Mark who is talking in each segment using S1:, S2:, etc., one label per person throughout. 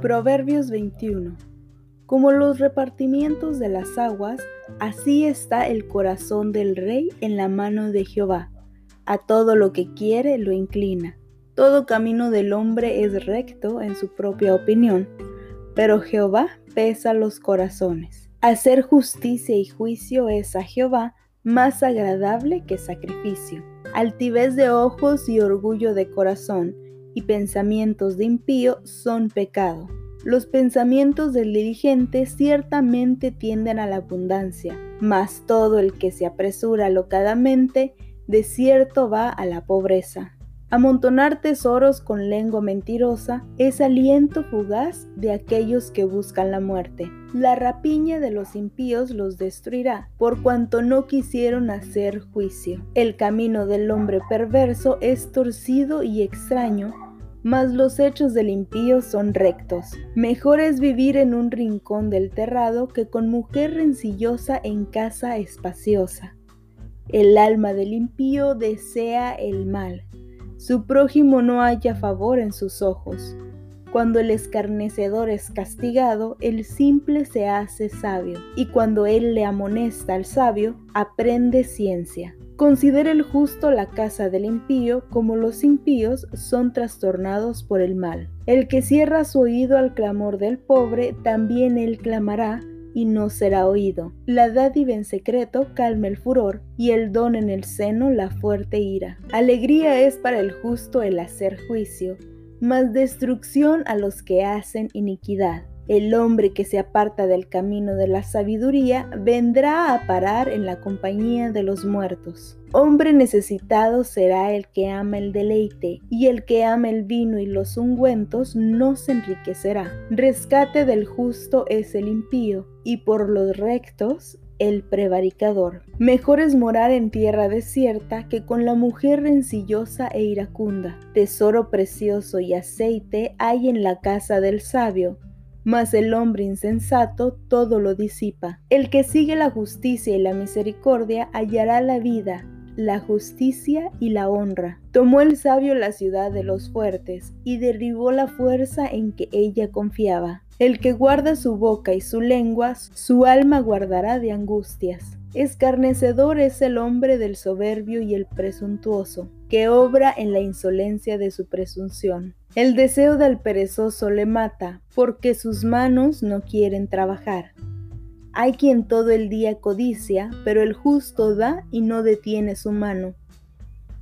S1: Proverbios 21. Como los repartimientos de las aguas, así está el corazón del rey en la mano de Jehová. A todo lo que quiere lo inclina. Todo camino del hombre es recto en su propia opinión, pero Jehová pesa los corazones. Hacer justicia y juicio es a Jehová más agradable que sacrificio. Altivez de ojos y orgullo de corazón y pensamientos de impío son pecado. Los pensamientos del dirigente ciertamente tienden a la abundancia, mas todo el que se apresura alocadamente, de cierto va a la pobreza. Amontonar tesoros con lengua mentirosa es aliento fugaz de aquellos que buscan la muerte. La rapiña de los impíos los destruirá, por cuanto no quisieron hacer juicio. El camino del hombre perverso es torcido y extraño, mas los hechos del impío son rectos. Mejor es vivir en un rincón del terrado que con mujer rencillosa en casa espaciosa. El alma del impío desea el mal su prójimo no haya favor en sus ojos. Cuando el escarnecedor es castigado, el simple se hace sabio, y cuando él le amonesta al sabio, aprende ciencia. Considera el justo la casa del impío como los impíos son trastornados por el mal. El que cierra su oído al clamor del pobre, también él clamará, y no será oído. La dádiva en secreto calma el furor, y el don en el seno la fuerte ira. Alegría es para el justo el hacer juicio, mas destrucción a los que hacen iniquidad. El hombre que se aparta del camino de la sabiduría vendrá a parar en la compañía de los muertos. Hombre necesitado será el que ama el deleite, y el que ama el vino y los ungüentos no se enriquecerá. Rescate del justo es el impío, y por los rectos el prevaricador. Mejor es morar en tierra desierta que con la mujer rencillosa e iracunda. Tesoro precioso y aceite hay en la casa del sabio, mas el hombre insensato todo lo disipa. El que sigue la justicia y la misericordia hallará la vida, la justicia y la honra. Tomó el sabio la ciudad de los fuertes y derribó la fuerza en que ella confiaba. El que guarda su boca y su lengua, su alma guardará de angustias. Escarnecedor es el hombre del soberbio y el presuntuoso, que obra en la insolencia de su presunción. El deseo del perezoso le mata, porque sus manos no quieren trabajar. Hay quien todo el día codicia, pero el justo da y no detiene su mano.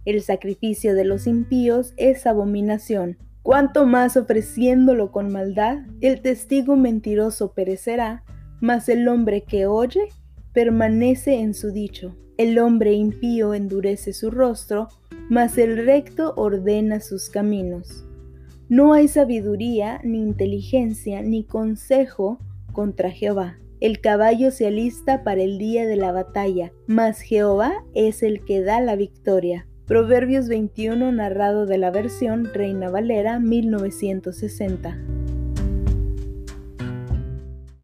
S1: El sacrificio de los impíos es abominación. Cuanto más ofreciéndolo con maldad, el testigo mentiroso perecerá, mas el hombre que oye permanece en su dicho. El hombre impío endurece su rostro, mas el recto ordena sus caminos. No hay sabiduría, ni inteligencia, ni consejo contra Jehová. El caballo se alista para el día de la batalla, mas Jehová es el que da la victoria. Proverbios 21 narrado de la versión Reina Valera 1960.